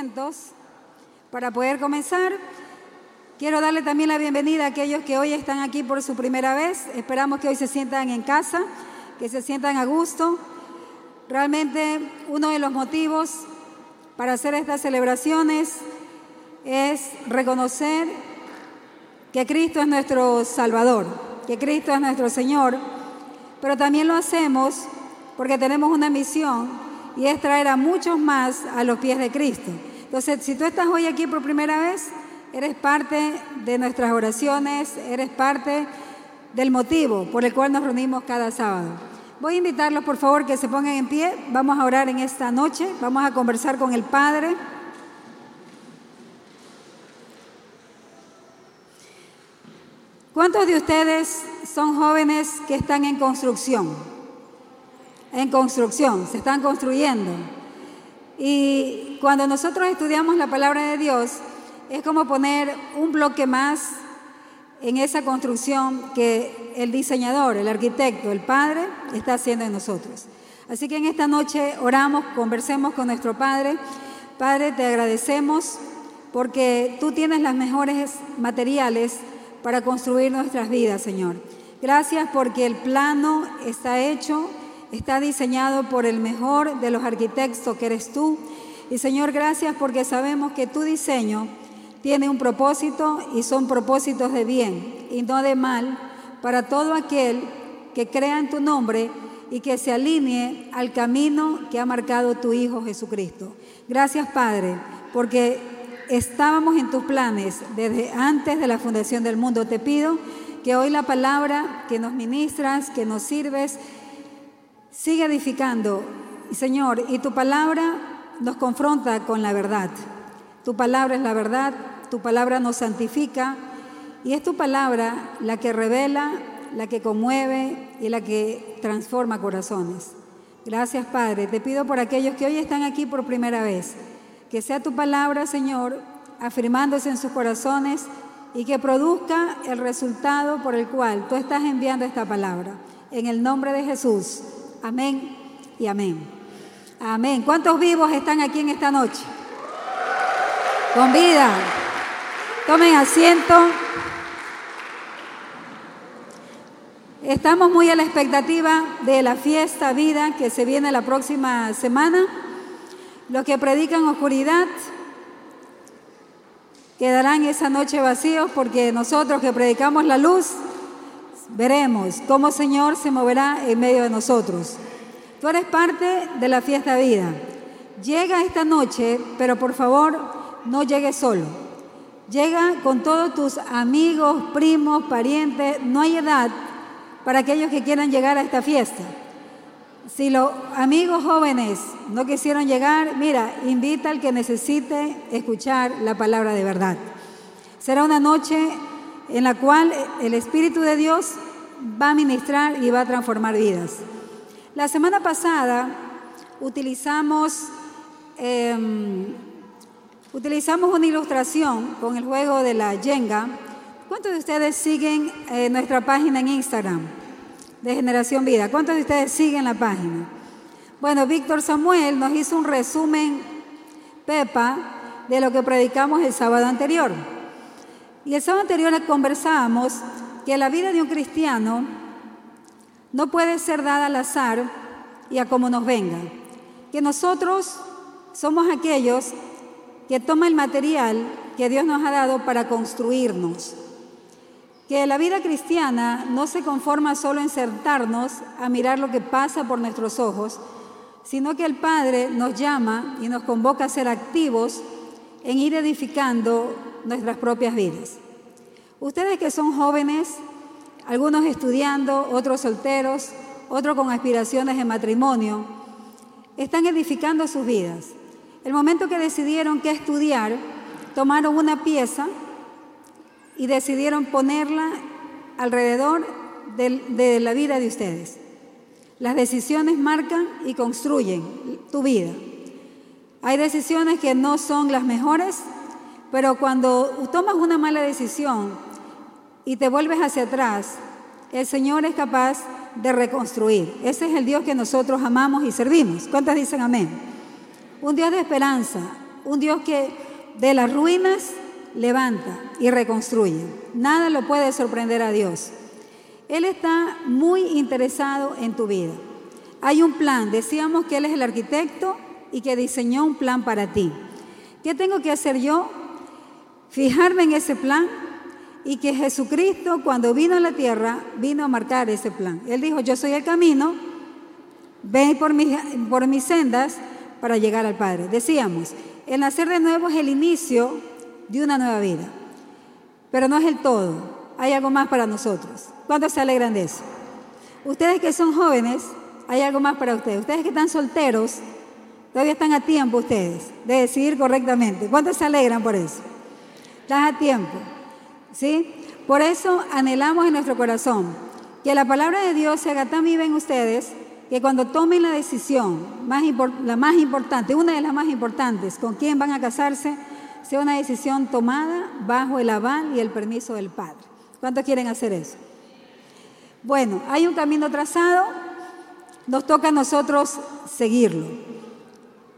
asientos para poder comenzar. Quiero darle también la bienvenida a aquellos que hoy están aquí por su primera vez. Esperamos que hoy se sientan en casa, que se sientan a gusto. Realmente uno de los motivos para hacer estas celebraciones es reconocer que Cristo es nuestro Salvador, que Cristo es nuestro Señor, pero también lo hacemos porque tenemos una misión y es traer a muchos más a los pies de Cristo. Entonces, si tú estás hoy aquí por primera vez, eres parte de nuestras oraciones, eres parte del motivo por el cual nos reunimos cada sábado. Voy a invitarlos, por favor, que se pongan en pie. Vamos a orar en esta noche, vamos a conversar con el Padre. ¿Cuántos de ustedes son jóvenes que están en construcción? En construcción, se están construyendo. Y cuando nosotros estudiamos la palabra de Dios, es como poner un bloque más en esa construcción que el diseñador, el arquitecto, el Padre está haciendo en nosotros. Así que en esta noche oramos, conversemos con nuestro Padre. Padre, te agradecemos porque tú tienes las mejores materiales para construir nuestras vidas, Señor. Gracias porque el plano está hecho, está diseñado por el mejor de los arquitectos que eres tú. Y Señor, gracias porque sabemos que tu diseño tiene un propósito y son propósitos de bien y no de mal para todo aquel que crea en tu nombre y que se alinee al camino que ha marcado tu Hijo Jesucristo. Gracias, Padre, porque estábamos en tus planes desde antes de la fundación del mundo. Te pido que hoy la palabra que nos ministras, que nos sirves, siga edificando. Señor, y tu palabra nos confronta con la verdad. Tu palabra es la verdad, tu palabra nos santifica y es tu palabra la que revela, la que conmueve y la que transforma corazones. Gracias, Padre. Te pido por aquellos que hoy están aquí por primera vez que sea tu palabra, Señor, afirmándose en sus corazones y que produzca el resultado por el cual tú estás enviando esta palabra. En el nombre de Jesús. Amén y amén. Amén. ¿Cuántos vivos están aquí en esta noche? Con vida. Tomen asiento. Estamos muy a la expectativa de la fiesta vida que se viene la próxima semana. Los que predican oscuridad quedarán esa noche vacíos porque nosotros que predicamos la luz veremos cómo el Señor se moverá en medio de nosotros. Tú eres parte de la fiesta vida. Llega esta noche, pero por favor no llegues solo. Llega con todos tus amigos, primos, parientes. No hay edad para aquellos que quieran llegar a esta fiesta. Si los amigos jóvenes no quisieron llegar, mira, invita al que necesite escuchar la palabra de verdad. Será una noche en la cual el Espíritu de Dios va a ministrar y va a transformar vidas. La semana pasada utilizamos, em, utilizamos una ilustración con el juego de la Jenga. ¿Cuántos de ustedes siguen eh, nuestra página en Instagram? de Generación Vida. ¿Cuántos de ustedes siguen la página? Bueno, Víctor Samuel nos hizo un resumen, Pepa, de lo que predicamos el sábado anterior. Y el sábado anterior conversábamos que la vida de un cristiano no puede ser dada al azar y a como nos venga. Que nosotros somos aquellos que toman el material que Dios nos ha dado para construirnos que la vida cristiana no se conforma solo en sentarnos a mirar lo que pasa por nuestros ojos, sino que el Padre nos llama y nos convoca a ser activos en ir edificando nuestras propias vidas. Ustedes que son jóvenes, algunos estudiando, otros solteros, otros con aspiraciones de matrimonio, están edificando sus vidas. El momento que decidieron qué estudiar, tomaron una pieza y decidieron ponerla alrededor de, la vida de ustedes. Las decisiones marcan y construyen tu vida. Hay decisiones que no son las mejores, pero cuando tomas una mala decisión y te vuelves hacia atrás, el Señor es capaz de reconstruir. Ese es el Dios que nosotros amamos y servimos. ¿Cuántas dicen amén? Un Dios de esperanza, un Dios que de las ruinas levanta y reconstruye. Nada lo puede sorprender a Dios. Él está muy interesado en tu vida. Hay un plan, decíamos que Él es el arquitecto y que diseñó un plan para ti. ¿Qué tengo que hacer yo? Fijarme en ese plan y que Jesucristo cuando vino a la tierra vino a marcar ese plan. Él dijo, yo soy el camino, ven por mis, por mis sendas para llegar al Padre. Decíamos, el nacer de nuevo es el inicio de una nueva vida, pero no es el todo, hay algo más para nosotros. ¿Cuántos se alegran de eso? Ustedes que son jóvenes, hay algo más para ustedes. Ustedes que están solteros, todavía están a tiempo ustedes de decidir correctamente. ¿Cuántos se alegran por eso? Estás a tiempo. ¿Sí? Por eso anhelamos en nuestro corazón que la palabra de Dios se haga tan viva en ustedes que cuando tomen la decisión, más la más importante, una de las más importantes, con quién van a casarse, sea una decisión tomada bajo el aval y el permiso del Padre. ¿Cuántos quieren hacer eso? Bueno, hay un camino trazado, nos toca a nosotros seguirlo.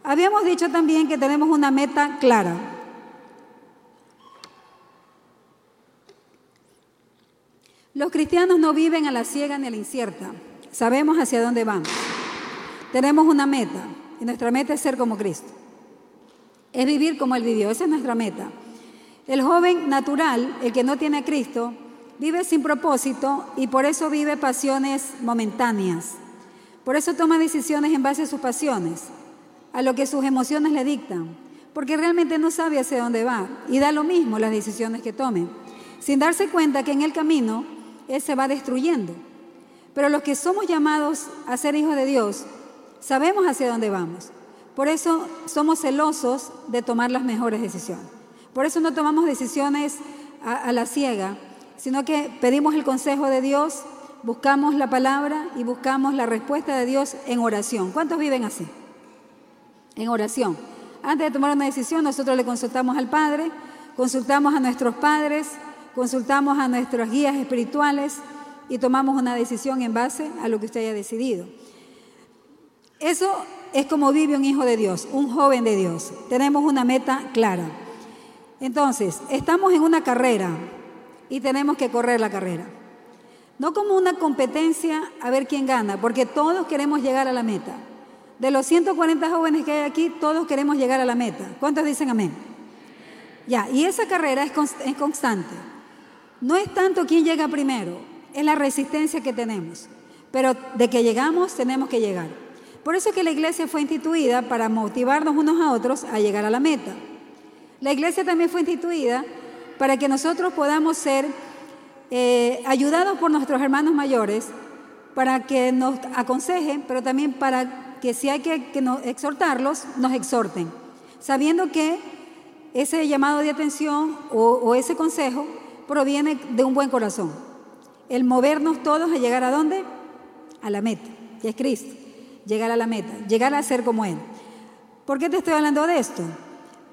Habíamos dicho también que tenemos una meta clara. Los cristianos no viven a la ciega ni a la incierta. Sabemos hacia dónde vamos. Tenemos una meta y nuestra meta es ser como Cristo. Es vivir como Él vivió. Esa es nuestra meta. El joven natural, el que no tiene a Cristo, vive sin propósito y por eso vive pasiones momentáneas. Por eso toma decisiones en base a sus pasiones, a lo que sus emociones le dictan, porque realmente no sabe hacia dónde va y da lo mismo las decisiones que tome, sin darse cuenta que en el camino Él se va destruyendo. Pero los que somos llamados a ser hijos de Dios, sabemos hacia dónde vamos. Por eso somos celosos de tomar las mejores decisiones. Por eso no tomamos decisiones a, la ciega, sino que pedimos el consejo de Dios, buscamos la palabra y buscamos la respuesta de Dios en oración. ¿Cuántos viven así? En oración. Antes de tomar una decisión, nosotros le consultamos al Padre, consultamos a nuestros padres, consultamos a nuestros guías espirituales y tomamos una decisión en base a lo que usted haya decidido. Eso es como vive un hijo de Dios, un joven de Dios. Tenemos una meta clara. Entonces, estamos en una carrera y tenemos que correr la carrera. No como una competencia a ver quién gana, porque todos queremos llegar a la meta. De los 140 jóvenes que hay aquí, todos queremos llegar a la meta. ¿Cuántos dicen amén? Ya, y esa carrera es, es constante. No es tanto quién llega primero, es la resistencia que tenemos. Pero de que llegamos, tenemos que llegar. Por eso es que la iglesia fue instituida para motivarnos unos a otros a llegar a la meta. La iglesia también fue instituida para que nosotros podamos ser eh, ayudados por nuestros hermanos mayores, para que nos aconsejen, pero también para que si hay que, exhortarlos, nos exhorten, sabiendo que ese llamado de atención o ese consejo proviene de un buen corazón el movernos todos a llegar a dónde? A la meta, que es Cristo. Llegar a la meta, llegar a ser como Él. ¿Por qué te estoy hablando de esto?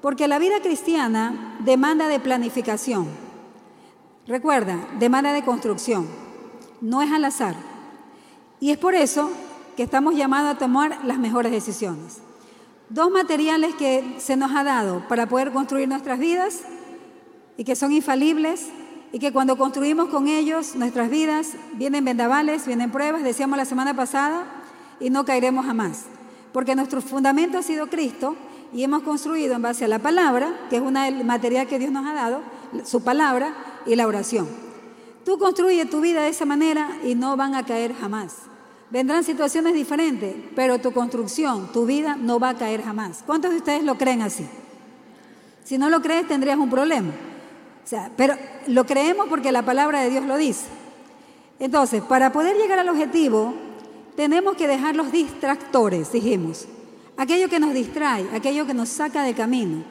Porque la vida cristiana demanda de planificación. Recuerda, demanda de construcción. No es al azar. Y es por eso que estamos llamados a tomar las mejores decisiones. Dos materiales que se nos ha dado para poder construir nuestras vidas y que son infalibles y que cuando construimos con ellos nuestras vidas, vienen vendavales, vienen pruebas, decíamos la semana pasada, y no caeremos jamás. Porque nuestro fundamento ha sido Cristo y hemos construido en base a la palabra, que es una material que Dios nos ha dado, su palabra y la oración. Tú construyes tu vida de esa manera y no van a caer jamás. Vendrán situaciones diferentes, pero tu construcción, tu vida no va a caer jamás. ¿Cuántos de ustedes lo creen así? Si no lo crees, tendrías un problema pero lo creemos porque la palabra de Dios lo dice. Entonces, para poder llegar al objetivo, tenemos que dejar los distractores, dijimos. Aquello que nos distrae, aquello que nos saca del camino,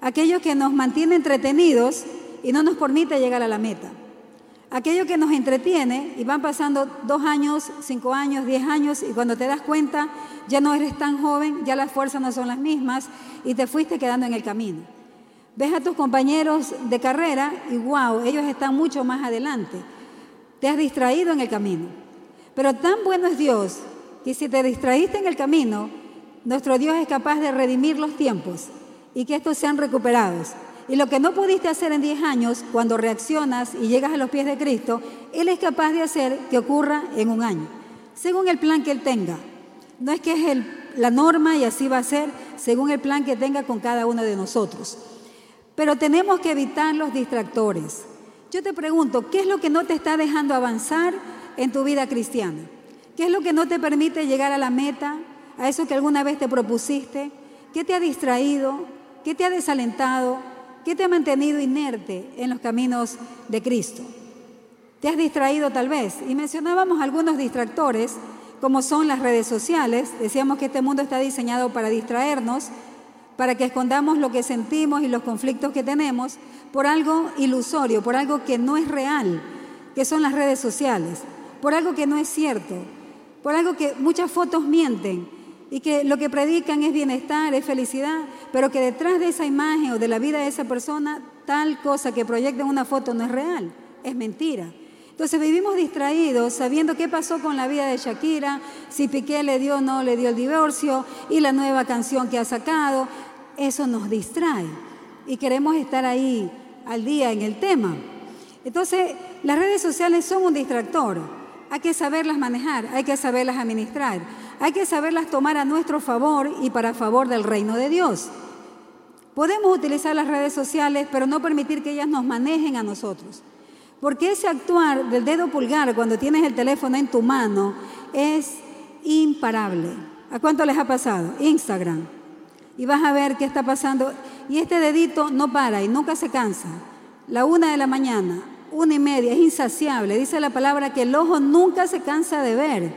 aquello que nos mantiene entretenidos y no nos permite llegar a la meta. Aquello que nos entretiene y van pasando dos años, cinco años, diez años y cuando te das cuenta ya no eres tan joven, ya las fuerzas no son las mismas y te fuiste quedando en el camino. Ves a tus compañeros de carrera y wow, ellos están mucho más adelante. Te has distraído en el camino. Pero tan bueno es Dios que si te distraíste en el camino, nuestro Dios es capaz de redimir los tiempos y que estos sean recuperados. Y lo que no pudiste hacer en 10 años, cuando reaccionas y llegas a los pies de Cristo, Él es capaz de hacer que ocurra en un año, según el plan que Él tenga. No es que es la norma y así va a ser, según el plan que tenga con cada uno de nosotros. Pero tenemos que evitar los distractores. Yo te pregunto, ¿qué es lo que no te está dejando avanzar en tu vida cristiana? ¿Qué es lo que no te permite llegar a la meta, a eso que alguna vez te propusiste? ¿Qué te ha distraído? ¿Qué te ha desalentado? ¿Qué te ha mantenido inerte en los caminos de Cristo? ¿Te has distraído tal vez? Y mencionábamos algunos distractores, como son las redes sociales. Decíamos que este mundo está diseñado para distraernos, para que escondamos lo que sentimos y los conflictos que tenemos por algo ilusorio, por algo que no es real, que son las redes sociales, por algo que no es cierto, por algo que muchas fotos mienten y que lo que predican es bienestar, es felicidad, pero que detrás de esa imagen o de la vida de esa persona, tal cosa que proyecta en una foto no es real, es mentira. Entonces vivimos distraídos sabiendo qué pasó con la vida de Shakira, si Piqué le dio o no le dio el divorcio y la nueva canción que ha sacado. Eso nos distrae y queremos estar ahí al día en el tema. Entonces las redes sociales son un distractor. Hay que saberlas manejar, hay que saberlas administrar, hay que saberlas tomar a nuestro favor y para favor del reino de Dios. Podemos utilizar las redes sociales, pero no permitir que ellas nos manejen a nosotros. Porque ese actuar del dedo pulgar cuando tienes el teléfono en tu mano es imparable. ¿A cuánto les ha pasado? Instagram. Y vas a ver qué está pasando. Y este dedito no para y nunca se cansa. La una de la mañana, una y media, es insaciable. Dice la palabra que el ojo nunca se cansa de ver.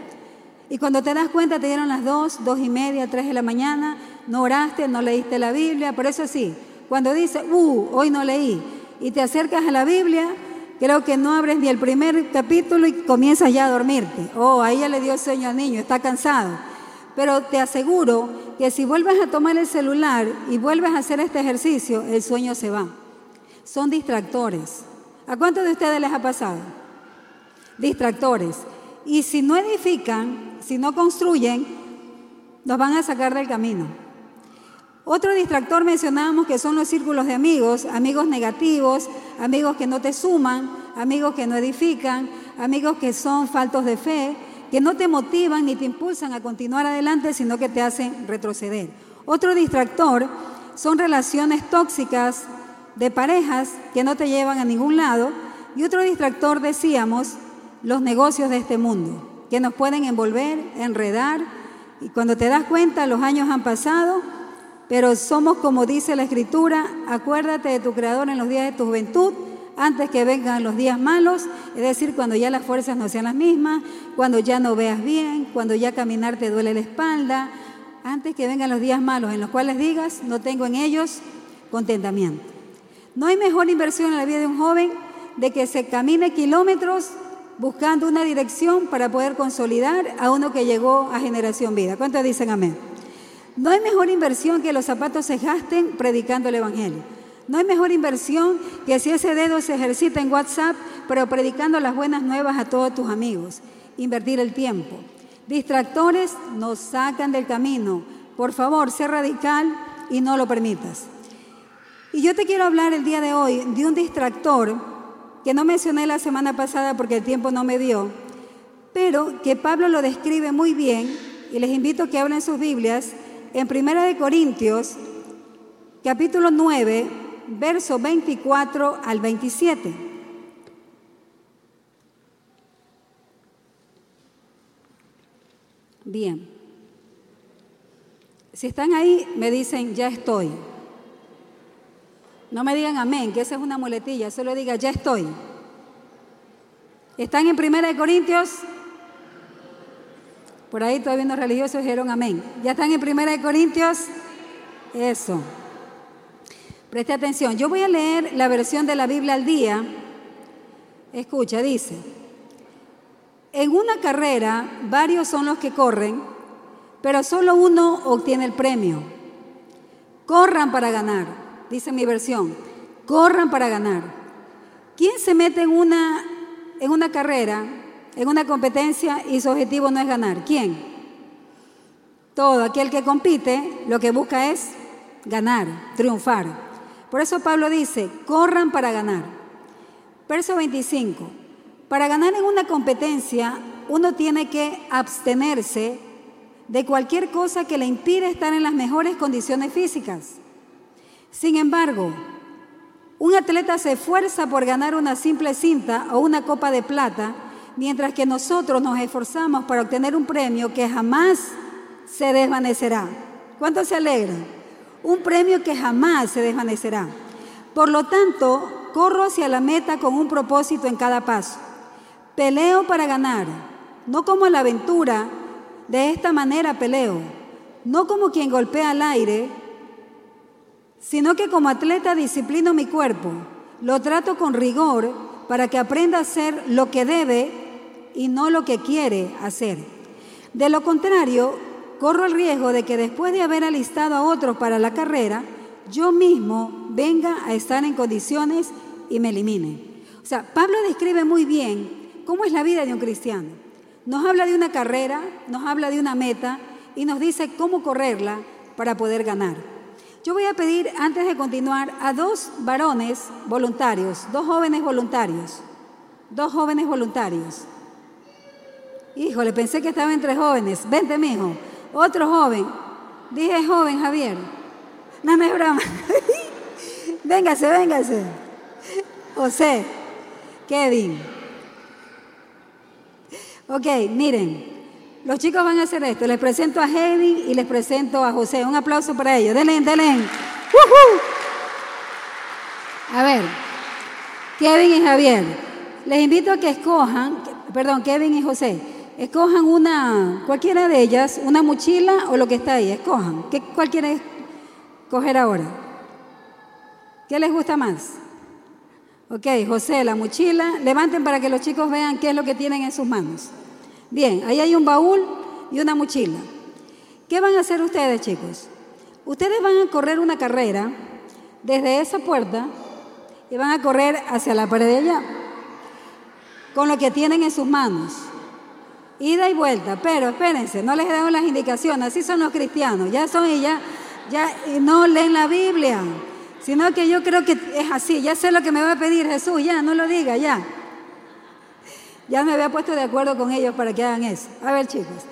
Y cuando te das cuenta te dieron las dos, dos y media, tres de la mañana, no oraste, no leíste la Biblia. Por eso sí, cuando dice, uh, hoy no leí, y te acercas a la Biblia, Creo que no abres ni el primer capítulo y comienzas ya a dormirte. Oh, ahí ya le dio sueño al niño, está cansado. Pero te aseguro que si vuelves a tomar el celular y vuelves a hacer este ejercicio, el sueño se va. Son distractores. ¿A cuántos de ustedes les ha pasado? Distractores. Y si no edifican, si no construyen, nos van a sacar del camino. Otro distractor mencionábamos que son los círculos de amigos, amigos negativos, amigos que no te suman, amigos que no edifican, amigos que son faltos de fe, que no te motivan ni te impulsan a continuar adelante, sino que te hacen retroceder. Otro distractor son relaciones tóxicas de parejas que no te llevan a ningún lado. Y otro distractor, decíamos, los negocios de este mundo, que nos pueden envolver, enredar, y cuando te das cuenta, los años han pasado pero somos como dice la Escritura, acuérdate de tu Creador en los días de tu juventud, antes que vengan los días malos, es decir, cuando ya las fuerzas no sean las mismas, cuando ya no veas bien, cuando ya caminar te duele la espalda, antes que vengan los días malos en los cuales digas, no tengo en ellos contentamiento. No hay mejor inversión en la vida de un joven de que se camine kilómetros buscando una dirección para poder consolidar a uno que llegó a generación vida. ¿Cuántos dicen amén? No hay mejor inversión que los zapatos se gasten predicando el Evangelio. No hay mejor inversión que si ese dedo se ejercita en WhatsApp, pero predicando las buenas nuevas a todos tus amigos. Invertir el tiempo. Distractores nos sacan del camino. Por favor, sé radical y no lo permitas. Y yo te quiero hablar el día de hoy de un distractor que no mencioné la semana pasada porque el tiempo no me dio, pero que Pablo lo describe muy bien y les invito a que abran sus Biblias en Primera de Corintios, capítulo 9, verso 24 al 27. Bien. Si están ahí, me dicen, ya estoy. No me digan amén, que esa es una muletilla, solo diga, ya estoy. ¿Están en Primera de Corintios por ahí todavía los religiosos dijeron amén. ¿Ya están en Primera de Corintios? Eso. Preste atención. Yo voy a leer la versión de la Biblia al día. Escucha, dice. En una carrera, varios son los que corren, pero solo uno obtiene el premio. Corran para ganar, dice mi versión. Corran para ganar. ¿Quién se mete en una, en una carrera en una competencia y su objetivo no es ganar. ¿Quién? Todo aquel que compite lo que busca es ganar, triunfar. Por eso Pablo dice, corran para ganar. Verso 25, para ganar en una competencia uno tiene que abstenerse de cualquier cosa que le impida estar en las mejores condiciones físicas. Sin embargo, un atleta se esfuerza por ganar una simple cinta o una copa de plata, mientras que nosotros nos esforzamos para obtener un premio que jamás se desvanecerá. ¿Cuánto se alegra? Un premio que jamás se desvanecerá. Por lo tanto, corro hacia la meta con un propósito en cada paso. Peleo para ganar, no como la aventura, de esta manera peleo, no como quien golpea al aire, sino que como atleta disciplino mi cuerpo, lo trato con rigor para que aprenda a hacer lo que debe y no lo que quiere hacer. De lo contrario, corro el riesgo de que después de haber alistado a otros para la carrera, yo mismo venga a estar en condiciones y me elimine. O sea, Pablo describe muy bien cómo es la vida de un cristiano. Nos habla de una carrera, nos habla de una meta y nos dice cómo correrla para poder ganar. Yo voy a pedir, antes de continuar, a dos varones voluntarios, dos jóvenes voluntarios, dos jóvenes voluntarios. Híjole, pensé que estaba entre jóvenes. Vente, mijo. Otro joven. Dije joven, Javier. No me broma. véngase, véngase. José. Kevin. Ok, miren, los chicos van a hacer esto. Les presento a Heidi y les presento a José. Un aplauso para ellos. Denle, denle. A ver, Kevin y Javier, les invito a que escojan, perdón, Kevin y José, escojan una, cualquiera de ellas, una mochila o lo que está ahí, escojan. ¿Qué, ¿Cuál quieren coger ahora? ¿Qué les gusta más? Ok, José, la mochila. Levanten para que los chicos vean qué es lo que tienen en sus manos. Bien, ahí hay un baúl y una mochila. ¿Qué van a hacer ustedes, chicos? Ustedes van a correr una carrera desde esa puerta y van a correr hacia la pared de allá con lo que tienen en sus manos. Ida y vuelta, pero espérense, no les dado las indicaciones, así son los cristianos, ya son y ya, ya no leen la Biblia, sino que yo creo que es así, ya sé lo que me va a pedir Jesús, ya, no lo diga, ya. Ya me había puesto de acuerdo con ellos para que hagan eso. A ver, chicos.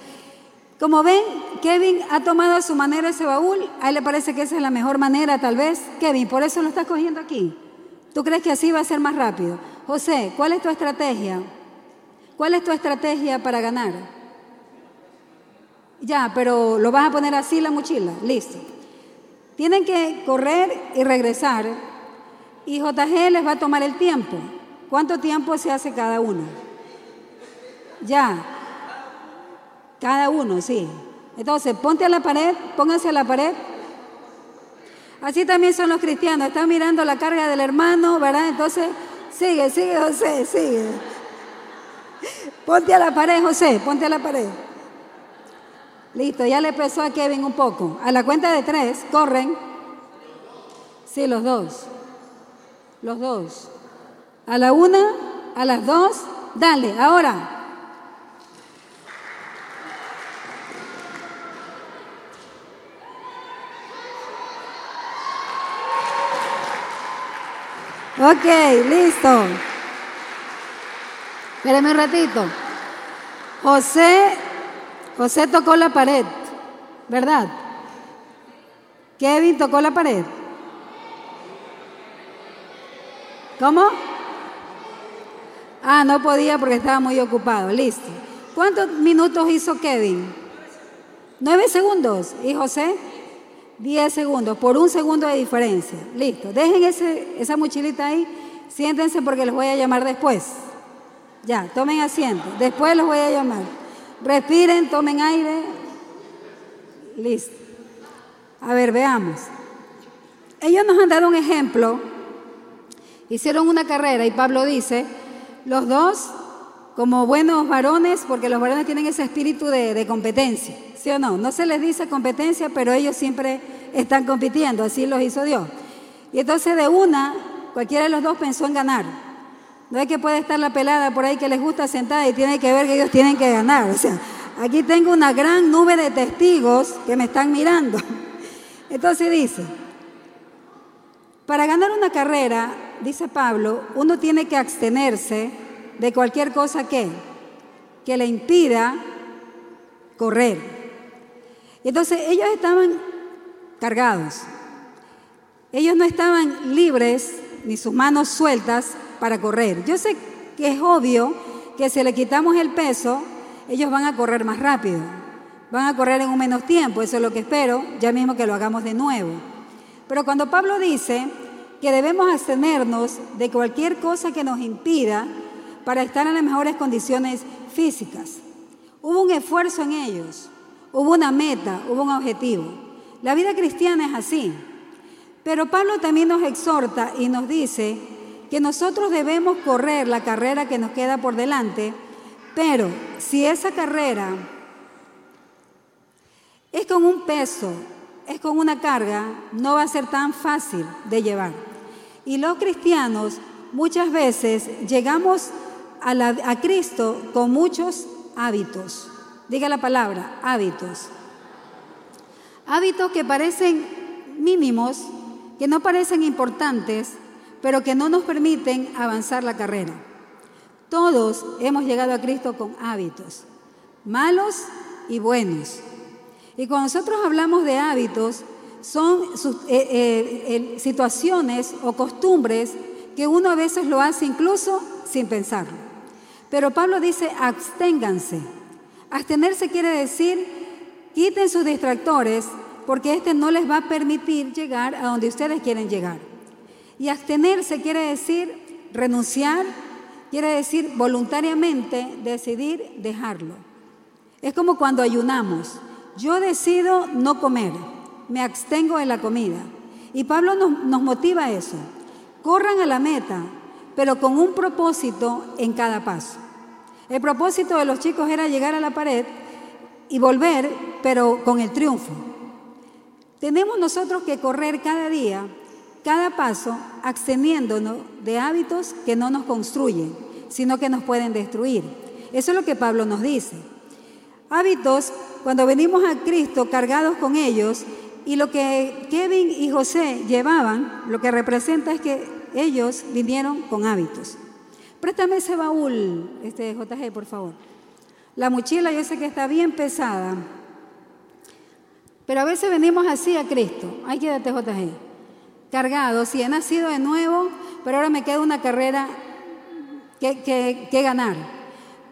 Como ven, Kevin ha tomado a su manera ese baúl. A él le parece que esa es la mejor manera, tal vez. Kevin, por eso lo estás cogiendo aquí. ¿Tú crees que así va a ser más rápido? José, ¿cuál es tu estrategia? ¿Cuál es tu estrategia para ganar? Ya, pero lo vas a poner así la mochila. Listo. Tienen que correr y regresar. Y JG les va a tomar el tiempo. ¿Cuánto tiempo se hace cada uno? Ya. Cada uno, sí. Entonces, ponte a la pared, pónganse a la pared. Así también son los cristianos. Están mirando la carga del hermano, ¿verdad? Entonces, sigue, sigue, José, sigue. Ponte a la pared, José, ponte a la pared. Listo, ya le pesó a Kevin un poco. A la cuenta de tres, corren. Sí, los dos. Los dos. A la una, a las dos, dale, ahora. Ok, listo. Espérame un ratito. José, José tocó la pared, ¿verdad? Kevin tocó la pared. ¿Cómo? Ah, no podía porque estaba muy ocupado. Listo. ¿Cuántos minutos hizo Kevin? Nueve segundos. ¿Y José? 10 segundos, por un segundo de diferencia. Listo. Dejen ese, esa mochilita ahí. Siéntense porque los voy a llamar después. Ya, tomen asiento. Después los voy a llamar. Respiren, tomen aire. Listo. A ver, veamos. Ellos nos han dado un ejemplo. Hicieron una carrera y Pablo dice, los dos como buenos varones, porque los varones tienen ese espíritu de, de competencia. ¿Sí o no? No se les dice competencia, pero ellos siempre están compitiendo, así los hizo Dios. Y entonces de una, cualquiera de los dos pensó en ganar. No es que puede estar la pelada por ahí que les gusta sentada y tiene que ver que ellos tienen que ganar. O sea, aquí tengo una gran nube de testigos que me están mirando. Entonces dice, para ganar una carrera, dice Pablo, uno tiene que abstenerse de cualquier cosa que, que le impida correr. Entonces ellos estaban cargados. Ellos no estaban libres ni sus manos sueltas para correr. Yo sé que es obvio que si le quitamos el peso, ellos van a correr más rápido. Van a correr en un menos tiempo, eso es lo que espero, ya mismo que lo hagamos de nuevo. Pero cuando Pablo dice que debemos abstenernos de cualquier cosa que nos impida para estar en las mejores condiciones físicas, hubo un esfuerzo en ellos, hubo una meta, hubo un objetivo. La vida cristiana es así. Pero Pablo también nos exhorta y nos dice que nosotros debemos correr la carrera que nos queda por delante, pero si esa carrera es con un peso, es con una carga, no va a ser tan fácil de llevar. Y los cristianos muchas veces llegamos a, Cristo con muchos hábitos. Diga la palabra, hábitos. Hábitos que parecen mínimos, que no parecen importantes, pero que no nos permiten avanzar la carrera. Todos hemos llegado a Cristo con hábitos, malos y buenos. Y cuando nosotros hablamos de hábitos, son eh, eh, situaciones o costumbres que uno a veces lo hace incluso sin pensarlo. Pero Pablo dice, absténganse. Abstenerse quiere decir, quiten sus distractores porque este no les va a permitir llegar a donde ustedes quieren llegar. Y abstenerse quiere decir renunciar, quiere decir voluntariamente decidir dejarlo. Es como cuando ayunamos. Yo decido no comer, me abstengo de la comida. Y Pablo nos, motiva a eso. Corran a la meta, pero con un propósito en cada paso. El propósito de los chicos era llegar a la pared y volver, pero con el triunfo. Tenemos nosotros que correr cada día cada paso absteniéndonos de hábitos que no nos construyen, sino que nos pueden destruir. Eso es lo que Pablo nos dice. Hábitos, cuando venimos a Cristo cargados con ellos, y lo que Kevin y José llevaban, lo que representa es que ellos vinieron con hábitos. Préstame ese baúl, este JG, por favor. La mochila yo sé que está bien pesada, pero a veces venimos así a Cristo. Ay, quédate JG cargado, si he nacido de nuevo, pero ahora me queda una carrera que, que, ganar.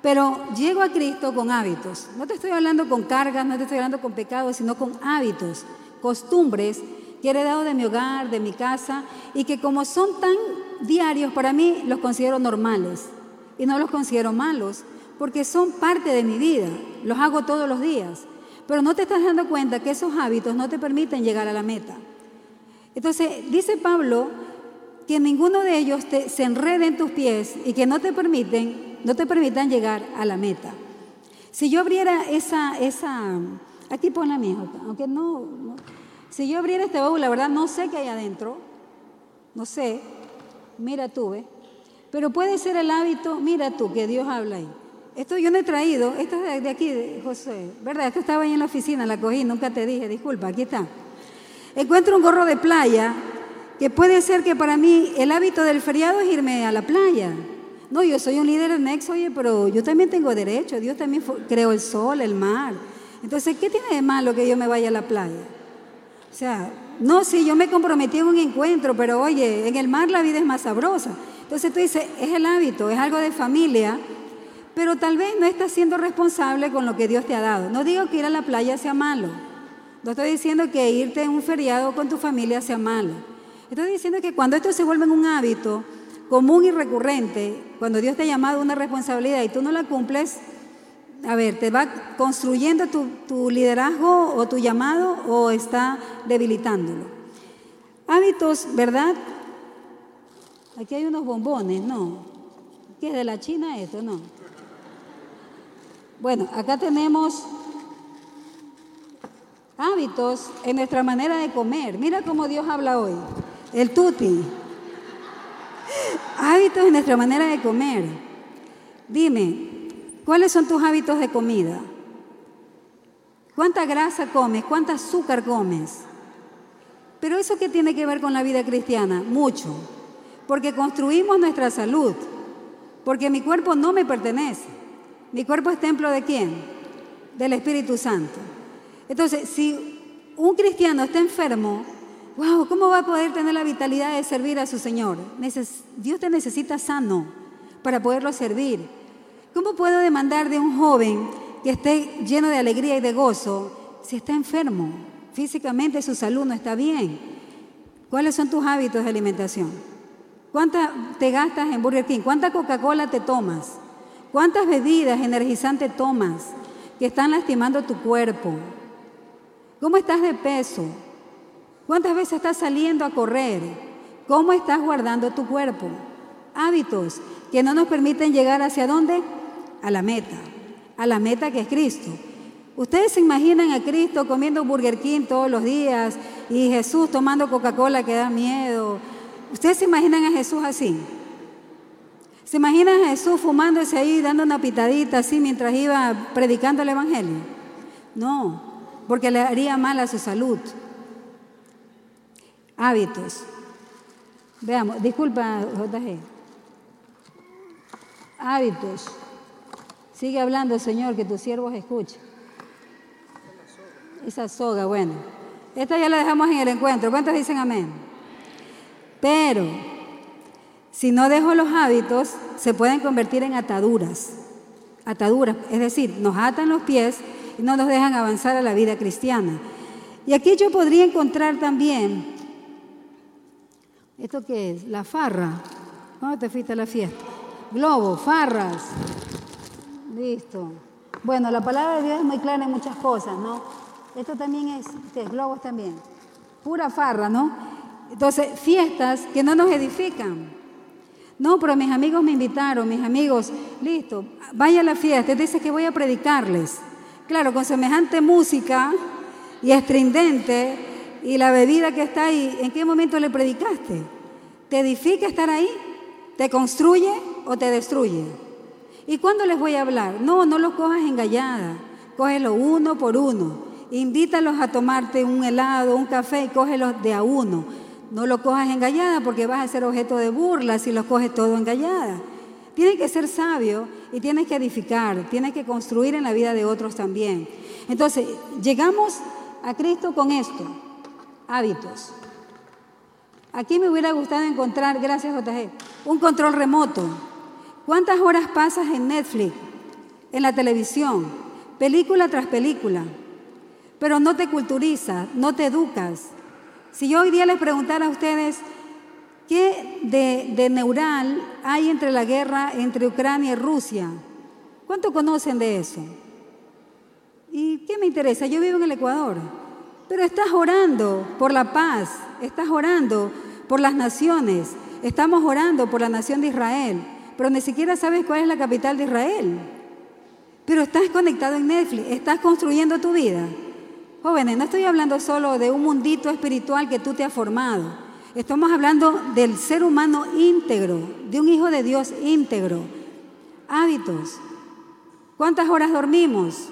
Pero llego a Cristo con hábitos. No te estoy hablando con cargas, no te estoy hablando con pecados, sino con hábitos, costumbres que he heredado de mi hogar, de mi casa, y que como son tan diarios para mí, los considero normales. Y no los considero malos, porque son parte de mi vida. Los hago todos los días. Pero no te estás dando cuenta que esos hábitos no te permiten llegar a la meta. Entonces, dice Pablo que ninguno de ellos se enrede en tus pies y que no te permiten, no te permitan llegar a la meta. Si yo abriera esa, esa, aquí pon la mía, aunque no, si yo abriera este baúl, la verdad no sé qué hay adentro, no sé, mira tú, ¿ves? Pero puede ser el hábito, mira tú, que Dios habla ahí. Esto yo no he traído, esto es de aquí, José, ¿verdad? Esto estaba ahí en la oficina, la cogí, nunca te dije, disculpa, aquí está. Encuentro un gorro de playa que puede ser que para mí el hábito del feriado es irme a la playa. No, yo soy un líder en Next, oye, pero yo también tengo derecho. Dios también creó el sol, el mar. Entonces, ¿qué tiene de malo que yo me vaya a la playa? O sea, no, sí, yo me comprometí en un encuentro, pero oye, en el mar la vida es más sabrosa. Entonces tú dices, es el hábito, es algo de familia, pero tal vez no estás siendo responsable con lo que Dios te ha dado. No digo que ir a la playa sea malo. No estoy diciendo que irte en un feriado con tu familia sea malo. Estoy diciendo que cuando esto se vuelve un hábito común y recurrente, cuando Dios te ha llamado a una responsabilidad y tú no la cumples, a ver, ¿te va construyendo tu, tu liderazgo o tu llamado o está debilitándolo? Hábitos, ¿verdad? Aquí hay unos bombones, ¿no? ¿Qué es de la China esto? No. Bueno, acá tenemos hábitos en nuestra manera de comer. Mira cómo Dios habla hoy. El tuti. Hábitos en nuestra manera de comer. Dime, ¿cuáles son tus hábitos de comida? ¿Cuánta grasa comes? ¿Cuánta azúcar comes? Pero eso qué tiene que ver con la vida cristiana? Mucho. Porque construimos nuestra salud. Porque mi cuerpo no me pertenece. Mi cuerpo es templo de quién? Del Espíritu Santo. Entonces, si un cristiano está enfermo, wow, ¿cómo va a poder tener la vitalidad de servir a su Señor? Dios te necesita sano para poderlo servir. ¿Cómo puedo demandar de un joven que esté lleno de alegría y de gozo si está enfermo? Físicamente su salud no está bien. ¿Cuáles son tus hábitos de alimentación? ¿Cuántas te gastas en Burger King? ¿Cuánta Coca-Cola te tomas? ¿Cuántas bebidas energizantes tomas que están lastimando tu cuerpo? ¿Cómo estás de peso? ¿Cuántas veces estás saliendo a correr? ¿Cómo estás guardando tu cuerpo? Hábitos que no nos permiten llegar hacia dónde? A la meta, a la meta que es Cristo. Ustedes se imaginan a Cristo comiendo Burger King todos los días y Jesús tomando Coca-Cola que da miedo. ¿Ustedes se imaginan a Jesús así? ¿Se imaginan a Jesús fumándose ahí, dando una pitadita así mientras iba predicando el Evangelio? No, porque le haría mal a su salud. Hábitos. Veamos, disculpa, JG. Hábitos. Sigue hablando, Señor, que tus siervos escuchen. Esa soga, bueno. Esta ya la dejamos en el encuentro. ¿Cuántos dicen amén? Pero si no dejo los hábitos, se pueden convertir en ataduras. Ataduras, es decir, nos atan los pies no nos dejan avanzar a la vida cristiana. Y aquí yo podría encontrar también, ¿esto qué es? La farra. ¿Dónde te fuiste a la fiesta? Globo, farras. Listo. Bueno, la palabra de Dios es muy clara en muchas cosas, ¿no? Esto también es, ¿qué es? Globos también. Pura farra, ¿no? Entonces, fiestas que no nos edifican. No, pero mis amigos me invitaron, mis amigos, listo, vaya a la fiesta, dice que voy a predicarles. Claro, con semejante música y estridente y la bebida que está ahí, ¿en qué momento le predicaste? ¿Te edifica estar ahí? ¿Te construye o te destruye? ¿Y cuándo les voy a hablar? No, no lo cojas engallada, cógelo uno por uno. Invítalos a tomarte un helado, un café y cógelos de a uno no lo cojas engallada porque vas a ser objeto de burla si lo coges todo engallada. Tienes que ser sabio y tienes que edificar, tienes que construir en la vida de otros también. Entonces, llegamos a Cristo con esto, hábitos. Aquí me hubiera gustado encontrar, gracias JG, un control remoto. ¿Cuántas horas pasas en Netflix, en la televisión, película tras película? Pero no te culturizas, no te educas, si yo hoy día les preguntara a ustedes qué de, neural hay entre la guerra entre Ucrania y Rusia, ¿cuánto conocen de eso? ¿Y qué me interesa? Yo vivo en el Ecuador, pero estás orando por la paz, estás orando por las naciones, estamos orando por la nación de Israel, pero ni siquiera sabes cuál es la capital de Israel. Pero estás conectado en Netflix, estás construyendo tu vida. Jóvenes, no estoy hablando solo de un mundito espiritual que tú te has formado. Estamos hablando del ser humano íntegro, de un hijo de Dios íntegro. Hábitos. ¿Cuántas horas dormimos?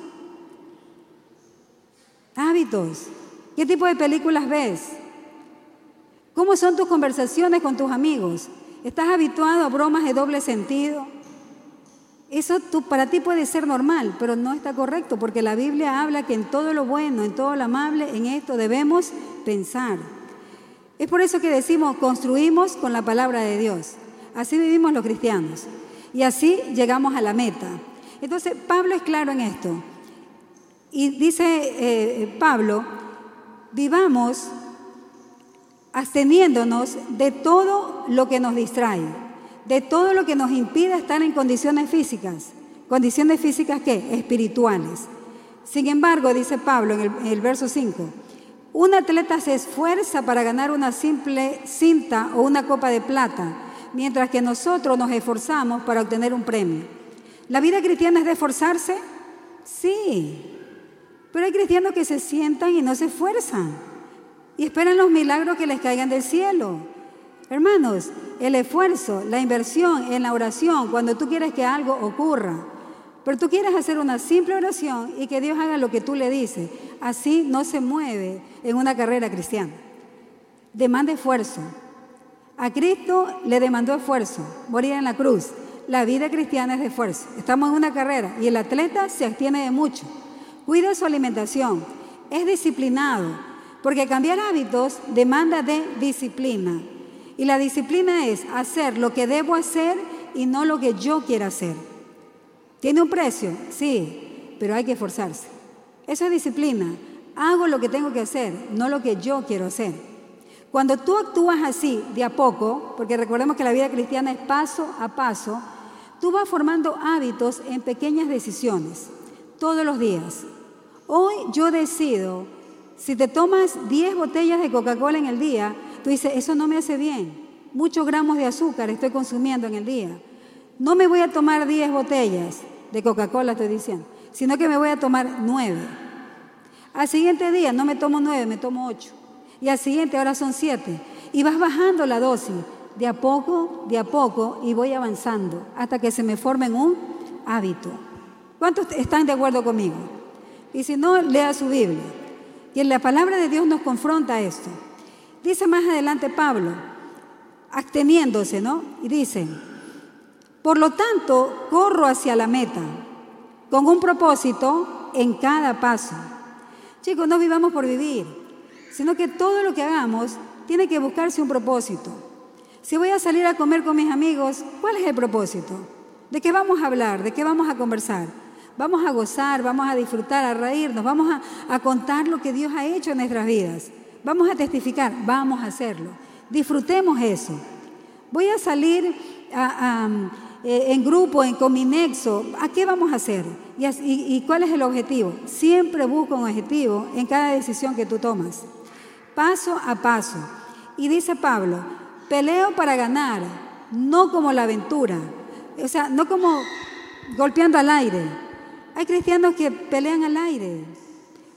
Hábitos. ¿Qué tipo de películas ves? ¿Cómo son tus conversaciones con tus amigos? ¿Estás habituado a bromas de doble sentido? Eso para ti puede ser normal, pero no está correcto, porque la Biblia habla que en todo lo bueno, en todo lo amable, en esto debemos pensar. Es por eso que decimos, construimos con la palabra de Dios. Así vivimos los cristianos. Y así llegamos a la meta. Entonces, Pablo es claro en esto. Y dice eh, Pablo, vivamos absteniéndonos de todo lo que nos distrae de todo lo que nos impide estar en condiciones físicas. ¿Condiciones físicas qué? Espirituales. Sin embargo, dice Pablo en el, en el verso 5, un atleta se esfuerza para ganar una simple cinta o una copa de plata, mientras que nosotros nos esforzamos para obtener un premio. ¿La vida cristiana es de esforzarse? Sí. Pero hay cristianos que se sientan y no se esfuerzan y esperan los milagros que les caigan del cielo. Hermanos, el esfuerzo, la inversión en la oración, cuando tú quieres que algo ocurra, pero tú quieres hacer una simple oración y que Dios haga lo que tú le dices, así no se mueve en una carrera cristiana. demanda esfuerzo. A Cristo le demandó esfuerzo, morir en la cruz. La vida cristiana es de esfuerzo. Estamos en una carrera y el atleta se abstiene de mucho. Cuida su alimentación, es disciplinado, porque cambiar hábitos demanda de disciplina. Y la disciplina es hacer lo que debo hacer y no lo que yo quiero hacer. ¿Tiene un precio? Sí, pero hay que esforzarse. Eso es disciplina. Hago lo que tengo que hacer, no lo que yo quiero hacer. Cuando tú actúas así, de a poco, porque recordemos que la vida cristiana es paso a paso, tú vas formando hábitos en pequeñas decisiones, todos los días. Hoy yo decido, si te tomas 10 botellas de Coca-Cola en el día, tú dices, eso no me hace bien. Muchos gramos de azúcar estoy consumiendo en el día. No me voy a tomar 10 botellas de Coca-Cola, estoy diciendo, sino que me voy a tomar 9. Al siguiente día no me tomo 9, me tomo 8. Y al siguiente ahora son 7. Y vas bajando la dosis de a poco, de a poco, y voy avanzando hasta que se me forme un hábito. ¿Cuántos están de acuerdo conmigo? Y si no, lea su Biblia. Y en la palabra de Dios nos confronta esto. Dice más adelante Pablo, absteniéndose, ¿no? Y dice, por lo tanto, corro hacia la meta, con un propósito en cada paso. Chicos, no vivamos por vivir, sino que todo lo que hagamos tiene que buscarse un propósito. Si voy a salir a comer con mis amigos, ¿cuál es el propósito? ¿De qué vamos a hablar? ¿De qué vamos a conversar? Vamos a gozar, vamos a disfrutar, a reírnos, vamos a, contar lo que Dios ha hecho en nuestras vidas. Vamos a testificar, vamos a hacerlo. Disfrutemos eso. Voy a salir eh, en grupo, en, con mi nexo. ¿A qué vamos a hacer? Y, y cuál es el objetivo? Siempre busca un objetivo en cada decisión que tú tomas. Paso a paso. Y dice Pablo, peleo para ganar, no como la aventura. O sea, no como golpeando al aire. Hay cristianos que pelean al aire,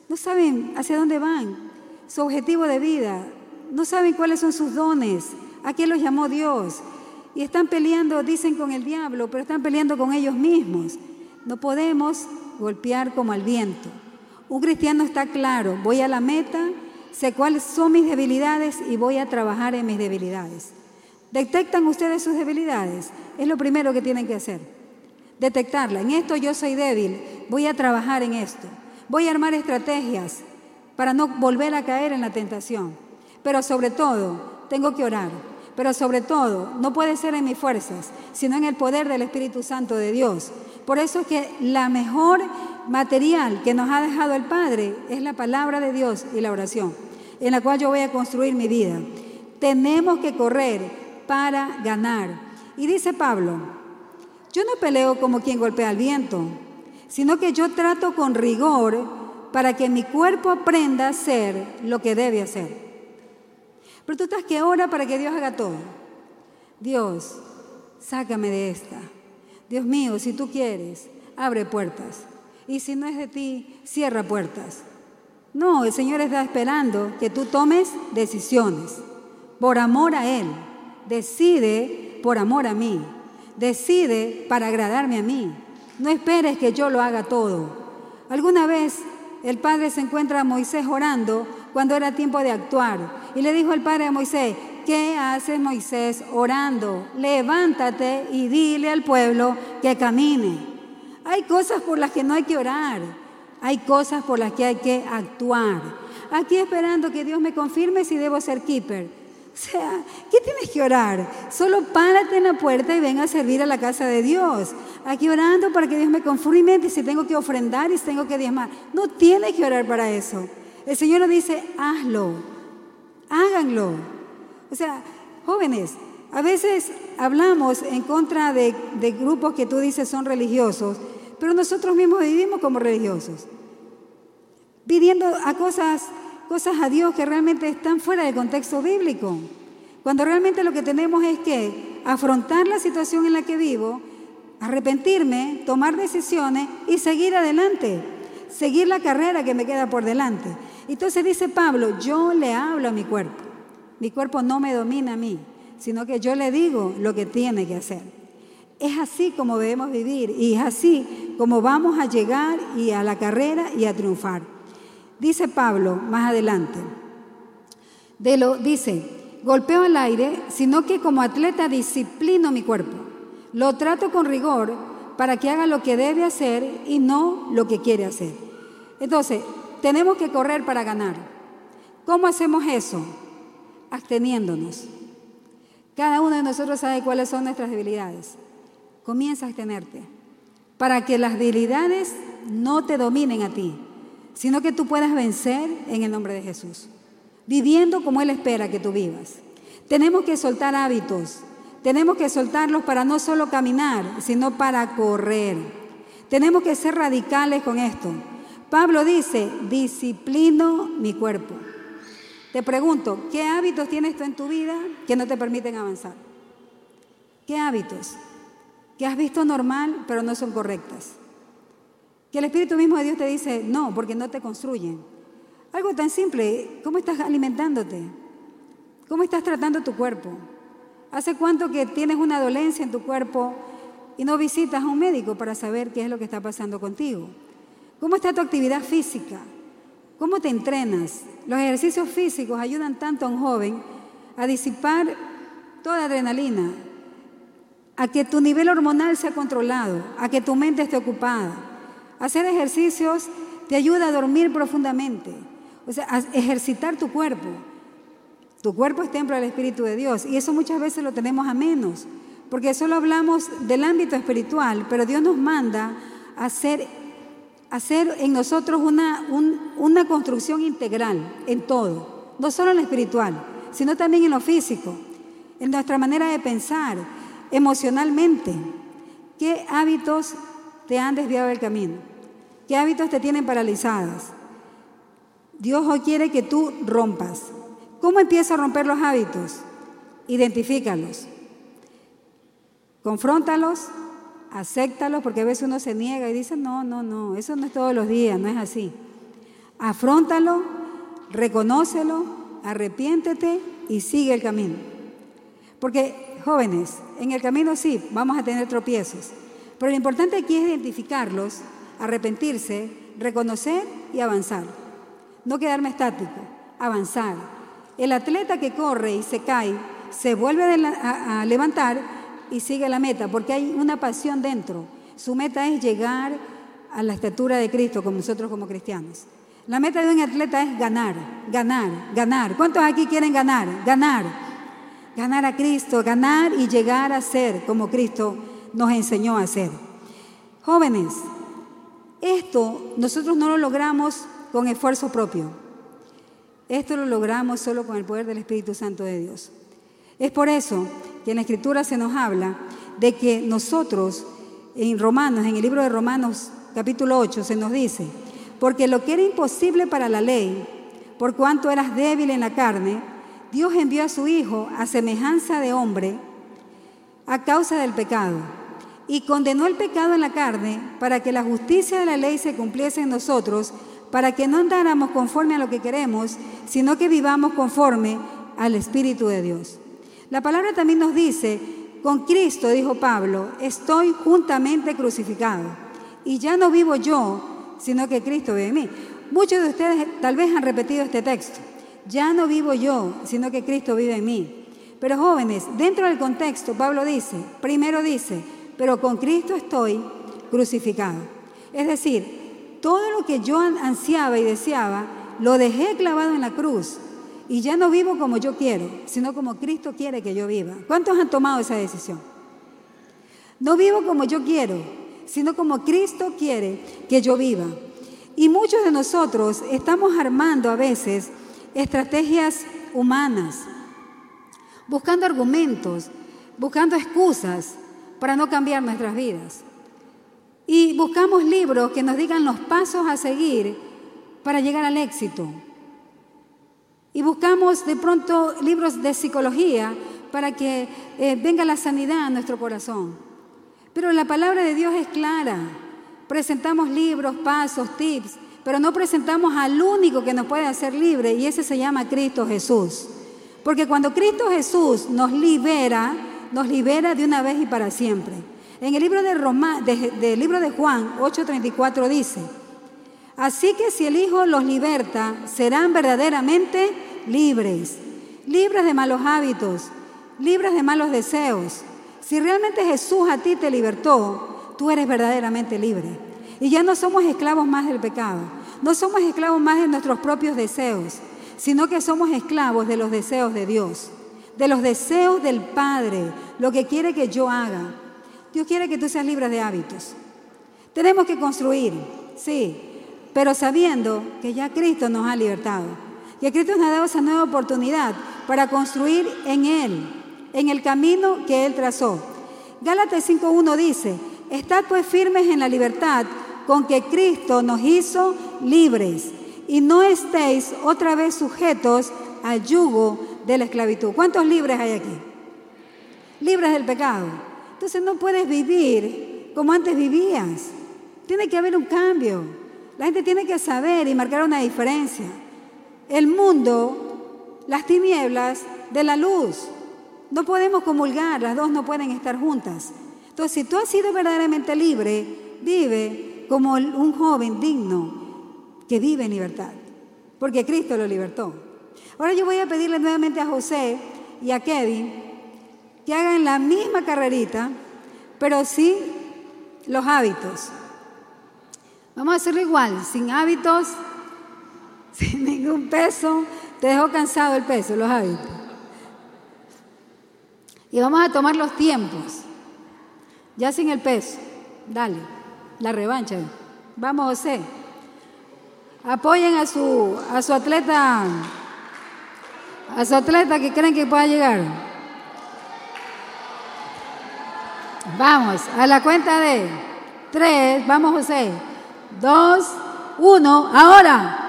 no saben hacia dónde van, su objetivo de vida, no saben cuáles son sus dones, a qué los llamó Dios. Y están peleando, dicen, con el diablo, pero están peleando con ellos mismos. No podemos golpear como al viento. Un cristiano está claro, voy a la meta, sé cuáles son mis debilidades y voy a trabajar en mis debilidades. ¿Detectan ustedes sus debilidades? Es lo primero que tienen que hacer detectarla. En esto yo soy débil, voy a trabajar en esto. Voy a armar estrategias para no volver a caer en la tentación. Pero sobre todo, tengo que orar. Pero sobre todo, no puede ser en mis fuerzas, sino en el poder del Espíritu Santo de Dios. Por eso es que la mejor material que nos ha dejado el Padre es la palabra de Dios y la oración, en la cual yo voy a construir mi vida. Tenemos que correr para ganar. Y dice Pablo, yo no peleo como quien golpea al viento, sino que yo trato con rigor para que mi cuerpo aprenda a hacer lo que debe hacer. Pero tú estás que ora para que Dios haga todo. Dios, sácame de esta. Dios mío, si tú quieres, abre puertas. Y si no es de ti, cierra puertas. No, el Señor está esperando que tú tomes decisiones por amor a Él. Decide por amor a mí. Decide para agradarme a mí. No esperes que yo lo haga todo. Alguna vez el padre se encuentra a Moisés orando cuando era tiempo de actuar y le dijo el padre a Moisés, ¿qué haces Moisés orando? Levántate y dile al pueblo que camine. Hay cosas por las que no hay que orar, hay cosas por las que hay que actuar. Aquí esperando que Dios me confirme si debo ser keeper. O sea, ¿qué tienes que orar? Solo párate en la puerta y ven a servir a la casa de Dios. Aquí orando para que Dios me confirme si tengo que ofrendar y tengo que diezmar. No tienes que orar para eso. El Señor nos dice, hazlo, háganlo. O sea, jóvenes, a veces hablamos en contra de, de grupos que tú dices son religiosos, pero nosotros mismos vivimos como religiosos, pidiendo a cosas cosas a Dios que realmente están fuera del contexto bíblico. Cuando realmente lo que tenemos es que afrontar la situación en la que vivo, arrepentirme, tomar decisiones y seguir adelante, seguir la carrera que me queda por delante. Entonces dice Pablo, yo le hablo a mi cuerpo. Mi cuerpo no me domina a mí, sino que yo le digo lo que tiene que hacer. Es así como debemos vivir y es así como vamos a llegar y a la carrera y a triunfar. Dice Pablo más adelante, De lo, dice, golpeo al aire, sino que como atleta disciplino mi cuerpo. Lo trato con rigor para que haga lo que debe hacer y no lo que quiere hacer. Entonces, tenemos que correr para ganar. ¿Cómo hacemos eso? Absteniéndonos. Cada uno de nosotros sabe cuáles son nuestras debilidades. Comienza a abstenerte para que las debilidades no te dominen a ti, sino que tú puedas vencer en el nombre de Jesús, viviendo como Él espera que tú vivas. Tenemos que soltar hábitos, tenemos que soltarlos para no solo caminar, sino para correr. Tenemos que ser radicales con esto. Pablo dice, disciplino mi cuerpo. Te pregunto, ¿qué hábitos tienes tú en tu vida que no te permiten avanzar? ¿Qué hábitos? Que has visto normal, pero no son correctas. Que el Espíritu mismo de Dios te dice, no, porque no te construyen. Algo tan simple, ¿cómo estás alimentándote? ¿Cómo estás tratando tu cuerpo? ¿Hace cuánto que tienes una dolencia en tu cuerpo y no visitas a un médico para saber qué es lo que está pasando contigo? ¿Cómo está tu actividad física? ¿Cómo te entrenas? Los ejercicios físicos ayudan tanto a un joven a disipar toda adrenalina, a que tu nivel hormonal sea controlado, a que tu mente esté ocupada. Hacer ejercicios te ayuda a dormir profundamente, o sea, a ejercitar tu cuerpo. Tu cuerpo es templo del Espíritu de Dios y eso muchas veces lo tenemos a menos, porque solo hablamos del ámbito espiritual, pero Dios nos manda a hacer hacer en nosotros una, una construcción integral en todo, no solo en lo espiritual, sino también en lo físico, en nuestra manera de pensar, emocionalmente. ¿Qué hábitos te han desviado del camino? ¿Qué hábitos te tienen paralizadas? Dios hoy quiere que tú rompas. ¿Cómo empieza a romper los hábitos? Identifícalos. Confróntalos acéptalo, porque a veces uno se niega y dice, no, no, no, eso no es todos los días, no es así. Afróntalo, reconócelo, arrepiéntete y sigue el camino. Porque, jóvenes, en el camino sí, vamos a tener tropiezos, pero lo importante aquí es identificarlos, arrepentirse, reconocer y avanzar. No quedarme estático, avanzar. El atleta que corre y se cae, se vuelve a levantar y sigue la meta, porque hay una pasión dentro. Su meta es llegar a la estatura de Cristo, como nosotros como cristianos. La meta de un atleta es ganar, ganar, ganar. ¿Cuántos aquí quieren ganar? Ganar. Ganar a Cristo, ganar y llegar a ser como Cristo nos enseñó a ser. Jóvenes, esto nosotros no lo logramos con esfuerzo propio. Esto lo logramos solo con el poder del Espíritu Santo de Dios. Es por eso que en la Escritura se nos habla de que nosotros, en Romanos, en el libro de Romanos capítulo 8, se nos dice, porque lo que era imposible para la ley, por cuanto eras débil en la carne, Dios envió a su Hijo a semejanza de hombre a causa del pecado y condenó el pecado en la carne para que la justicia de la ley se cumpliese en nosotros, para que no andáramos conforme a lo que queremos, sino que vivamos conforme al Espíritu de Dios. La palabra también nos dice, con Cristo, dijo Pablo, estoy juntamente crucificado. Y ya no vivo yo, sino que Cristo vive en mí. Muchos de ustedes tal vez han repetido este texto. Ya no vivo yo, sino que Cristo vive en mí. Pero jóvenes, dentro del contexto, Pablo dice, primero dice, pero con Cristo estoy crucificado. Es decir, todo lo que yo ansiaba y deseaba, lo dejé clavado en la cruz y ya no vivo como yo quiero, sino como Cristo quiere que yo viva. ¿Cuántos han tomado esa decisión? No vivo como yo quiero, sino como Cristo quiere que yo viva. Y muchos de nosotros estamos armando a veces estrategias humanas, buscando argumentos, buscando excusas para no cambiar nuestras vidas. Y buscamos libros que nos digan los pasos a seguir para llegar al éxito. Y buscamos de pronto libros de psicología para que eh, venga la sanidad a nuestro corazón. Pero la palabra de Dios es clara. Presentamos libros, pasos, tips, pero no presentamos al único que nos puede hacer libre y ese se llama Cristo Jesús. Porque cuando Cristo Jesús nos libera, nos libera de una vez y para siempre. En el libro de, Juan 8:34 dice, Así que si el Hijo los liberta, serán verdaderamente libres. libres de malos hábitos, libres de malos deseos. Si realmente Jesús a ti te libertó, tú eres verdaderamente libre. Y ya no somos esclavos más del pecado, no somos esclavos más de nuestros propios deseos, sino que somos esclavos de los deseos de Dios, de los deseos del Padre, lo que quiere que yo haga. Dios quiere que tú seas libre de hábitos. Tenemos que construir, sí, pero sabiendo que ya Cristo nos ha libertado, que Cristo nos ha dado esa nueva oportunidad para construir en Él, en el camino que Él trazó. Gálatas 5.1 dice, estad pues firmes en la libertad con que Cristo nos hizo libres y no estéis otra vez sujetos al yugo de la esclavitud. ¿Cuántos libres hay aquí? Libres del pecado. Entonces no puedes vivir como antes vivías. Tiene que haber un cambio. La gente tiene que saber y marcar una diferencia. El mundo, las tinieblas de la luz. No podemos comulgar, las dos no pueden estar juntas. Entonces, si tú has sido verdaderamente libre, vive como un joven digno que vive en libertad, porque Cristo lo libertó. Ahora yo voy a pedirle nuevamente a José y a Kevin que hagan la misma carrerita, pero sin los hábitos. Vamos a hacerlo igual, sin hábitos, sin ningún peso. Te dejó cansado el peso, los hábitos. Y vamos a tomar los tiempos, ya sin el peso. Dale la revancha. Vamos, José. Apoyen a su, a su atleta, a su atleta que creen que pueda llegar. Vamos, a la cuenta de tres, vamos José. Dos, uno, ahora.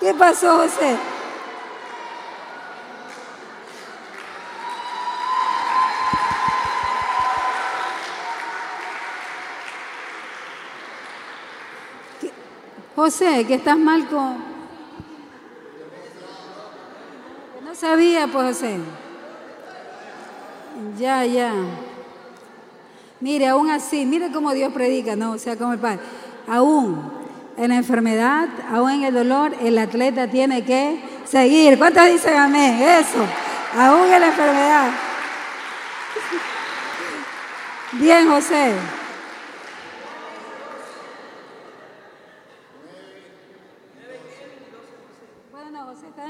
¿Qué pasó, José? José, que estás mal con... No sabía, pues José. Ya, ya. Mire, aún así, mire cómo Dios predica, ¿no? O sea, como el Padre. Aún en la enfermedad, aún en el dolor, el atleta tiene que seguir. ¿Cuántos dicen amén? Eso. Aún en la enfermedad. Bien, José.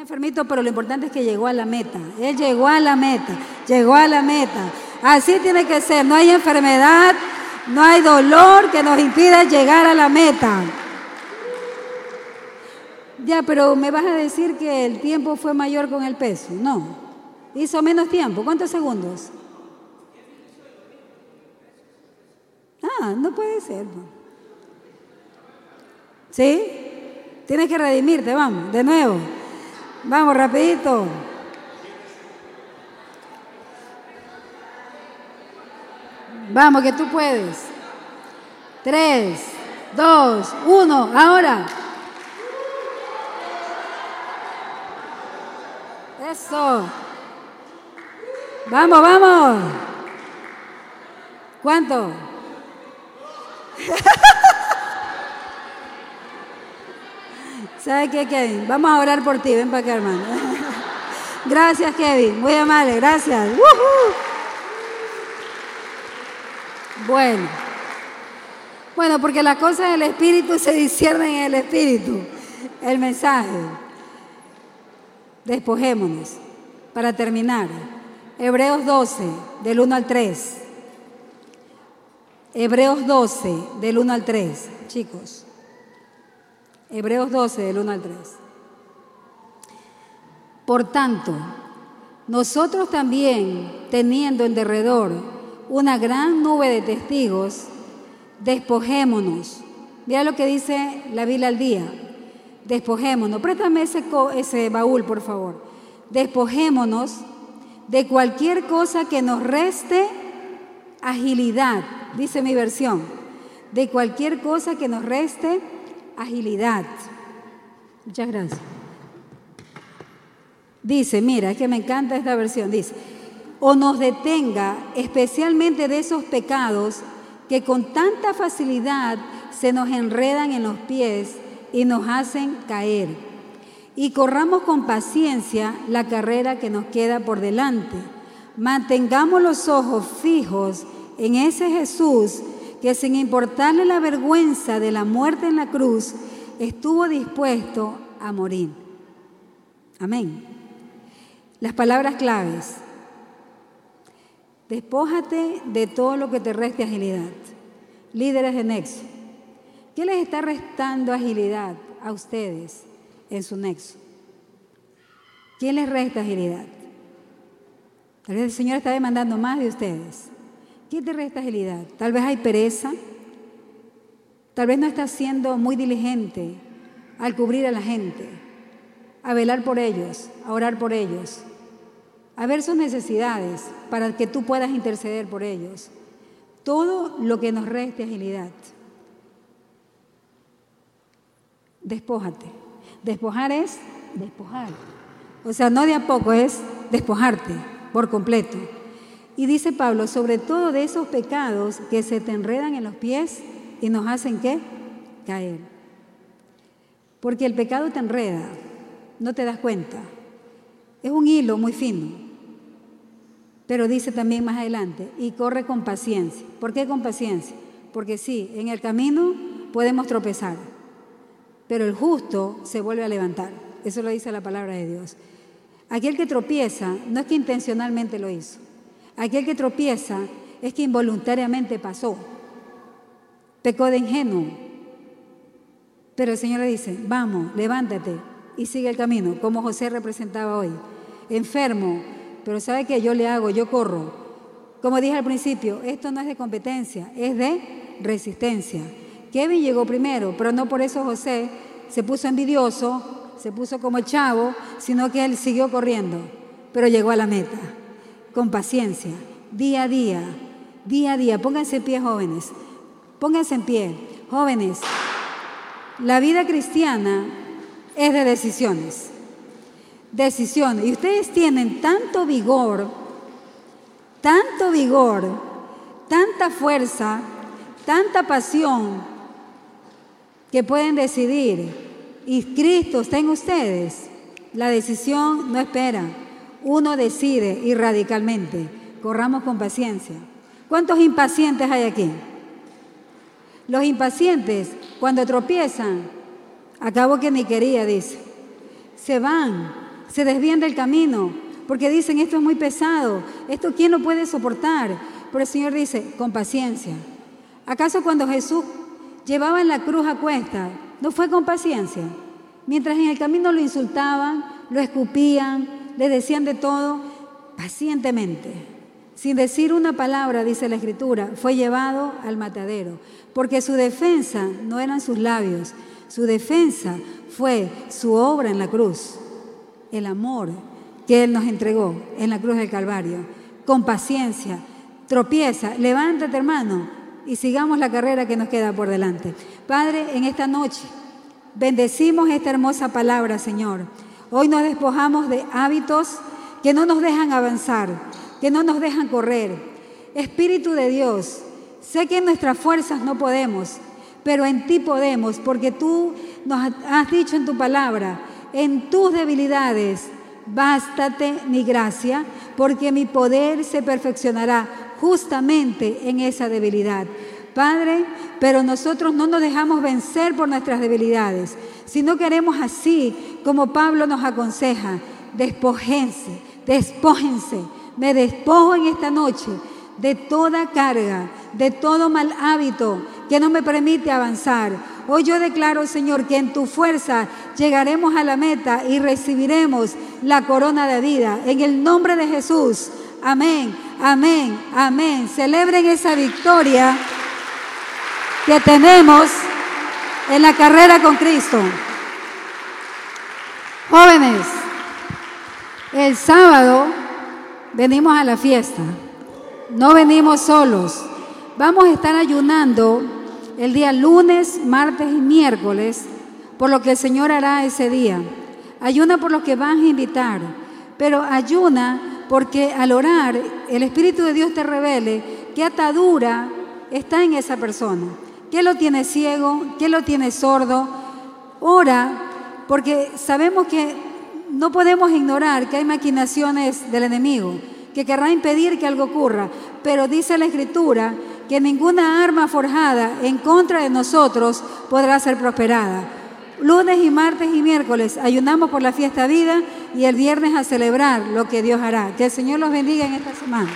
Enfermito, pero lo importante es que llegó a la meta. Él llegó a la meta, llegó a la meta. Así tiene que ser. No hay enfermedad, no hay dolor que nos impida llegar a la meta. Ya, pero me vas a decir que el tiempo fue mayor con el peso. No, hizo menos tiempo. ¿Cuántos segundos? Ah, no puede ser. ¿Sí? Tienes que redimirte, vamos, de nuevo. Vamos, rapidito. Vamos, que tú puedes. Tres, dos, uno, ahora. Eso. Vamos, vamos. ¿Cuánto? ¿Sabe qué, Kevin? Vamos a orar por ti. Ven para acá, hermano. Gracias, Kevin. Muy amable. Gracias. Bueno. Bueno, porque las cosas del Espíritu se disciernen en el Espíritu. El mensaje. Despojémonos. Para terminar. Hebreos 12, del 1 al 3. Hebreos 12, del 1 al 3. Chicos. Hebreos 12, del 1 al 3. Por tanto, nosotros también, teniendo en derredor una gran nube de testigos, despojémonos. Mira lo que dice la Biblia al día. Despojémonos. Préstame ese, ese baúl, por favor. Despojémonos de cualquier cosa que nos reste agilidad, dice mi versión. De cualquier cosa que nos reste agilidad. Muchas gracias. Dice, mira, es que me encanta esta versión, dice, o nos detenga especialmente de esos pecados que con tanta facilidad se nos enredan en los pies y nos hacen caer. Y corramos con paciencia la carrera que nos queda por delante. Mantengamos los ojos fijos en ese Jesús que sin importarle la vergüenza de la muerte en la cruz, estuvo dispuesto a morir. Amén. Las palabras claves. Despójate de todo lo que te reste agilidad. Líderes de Nexo. ¿Qué les está restando agilidad a ustedes en su Nexo? ¿Quién les resta agilidad? Tal vez el Señor está demandando más de ustedes. ¿Qué te resta agilidad? Tal vez hay pereza. Tal vez no estás siendo muy diligente al cubrir a la gente, a velar por ellos, a orar por ellos, a ver sus necesidades para que tú puedas interceder por ellos. Todo lo que nos reste agilidad. Despójate. Despojar es despojar. O sea, no de a poco, es despojarte por completo. Y dice Pablo, sobre todo de esos pecados que se te enredan en los pies y nos hacen qué? Caer. Porque el pecado te enreda, no te das cuenta. Es un hilo muy fino. Pero dice también más adelante, y corre con paciencia. ¿Por qué con paciencia? Porque sí, en el camino podemos tropezar, pero el justo se vuelve a levantar. Eso lo dice la palabra de Dios. Aquel que tropieza no es que intencionalmente lo hizo. Aquel que tropieza es que involuntariamente pasó. Pecó de ingenuo. Pero el Señor le dice, vamos, levántate y sigue el camino, como José representaba hoy. Enfermo, pero ¿sabe qué? Yo le hago, yo corro. Como dije al principio, esto no es de competencia, es de resistencia. Kevin llegó primero, pero no por eso José se puso envidioso, se puso como chavo, sino que él siguió corriendo, pero llegó a la meta con paciencia, día a día, día a día. Pónganse en pie, jóvenes. Pónganse en pie, jóvenes. La vida cristiana es de decisiones. Decisiones. Y ustedes tienen tanto vigor, tanto vigor, tanta fuerza, tanta pasión, que pueden decidir. Y Cristo está en ustedes. La decisión no espera uno decide y radicalmente. Corramos con paciencia. ¿Cuántos impacientes hay aquí? Los impacientes, cuando tropiezan, acabo que ni quería, dice, se van, se desvían del camino, porque dicen, esto es muy pesado, esto quién lo puede soportar. Pero el Señor dice, con paciencia. ¿Acaso cuando Jesús llevaba en la cruz a cuesta, no fue con paciencia? Mientras en el camino lo insultaban, lo escupían, le decían de todo pacientemente. Sin decir una palabra, dice la Escritura, fue llevado al matadero, porque su defensa no eran sus labios, su defensa fue su obra en la cruz, el amor que Él nos entregó en la cruz del Calvario, con paciencia, tropieza, levántate hermano y sigamos la carrera que nos queda por delante. Padre, en esta noche bendecimos esta hermosa palabra, Señor. Hoy nos despojamos de hábitos que no nos dejan avanzar, que no nos dejan correr. Espíritu de Dios, sé que en nuestras fuerzas no podemos, pero en ti podemos, porque tú nos has dicho en tu palabra, en tus debilidades, bástate mi gracia, porque mi poder se perfeccionará justamente en esa debilidad. Padre, pero nosotros no nos dejamos vencer por nuestras debilidades, sino queremos así como Pablo nos aconseja, despójense, despójense. Me despojo en esta noche de toda carga, de todo mal hábito que no me permite avanzar. Hoy yo declaro, Señor, que en tu fuerza llegaremos a la meta y recibiremos la corona de vida. En el nombre de Jesús. Amén, amén, amén. Celebren esa victoria que tenemos en la carrera con Cristo. Jóvenes, el sábado venimos a la fiesta, no venimos solos. Vamos a estar ayunando el día lunes, martes y miércoles por lo que el Señor hará ese día. Ayuna por lo que van a invitar, pero ayuna porque al orar el Espíritu de Dios te revele qué atadura está en esa persona. ¿Qué lo tiene ciego? ¿Qué lo tiene sordo? Ora, porque sabemos que no podemos ignorar que hay maquinaciones del enemigo, que querrá impedir que algo ocurra, pero dice la Escritura que ninguna arma forjada en contra de nosotros podrá ser prosperada. Lunes y martes y miércoles ayunamos por la fiesta vida y el viernes a celebrar lo que Dios hará. Que el Señor los bendiga en esta semana.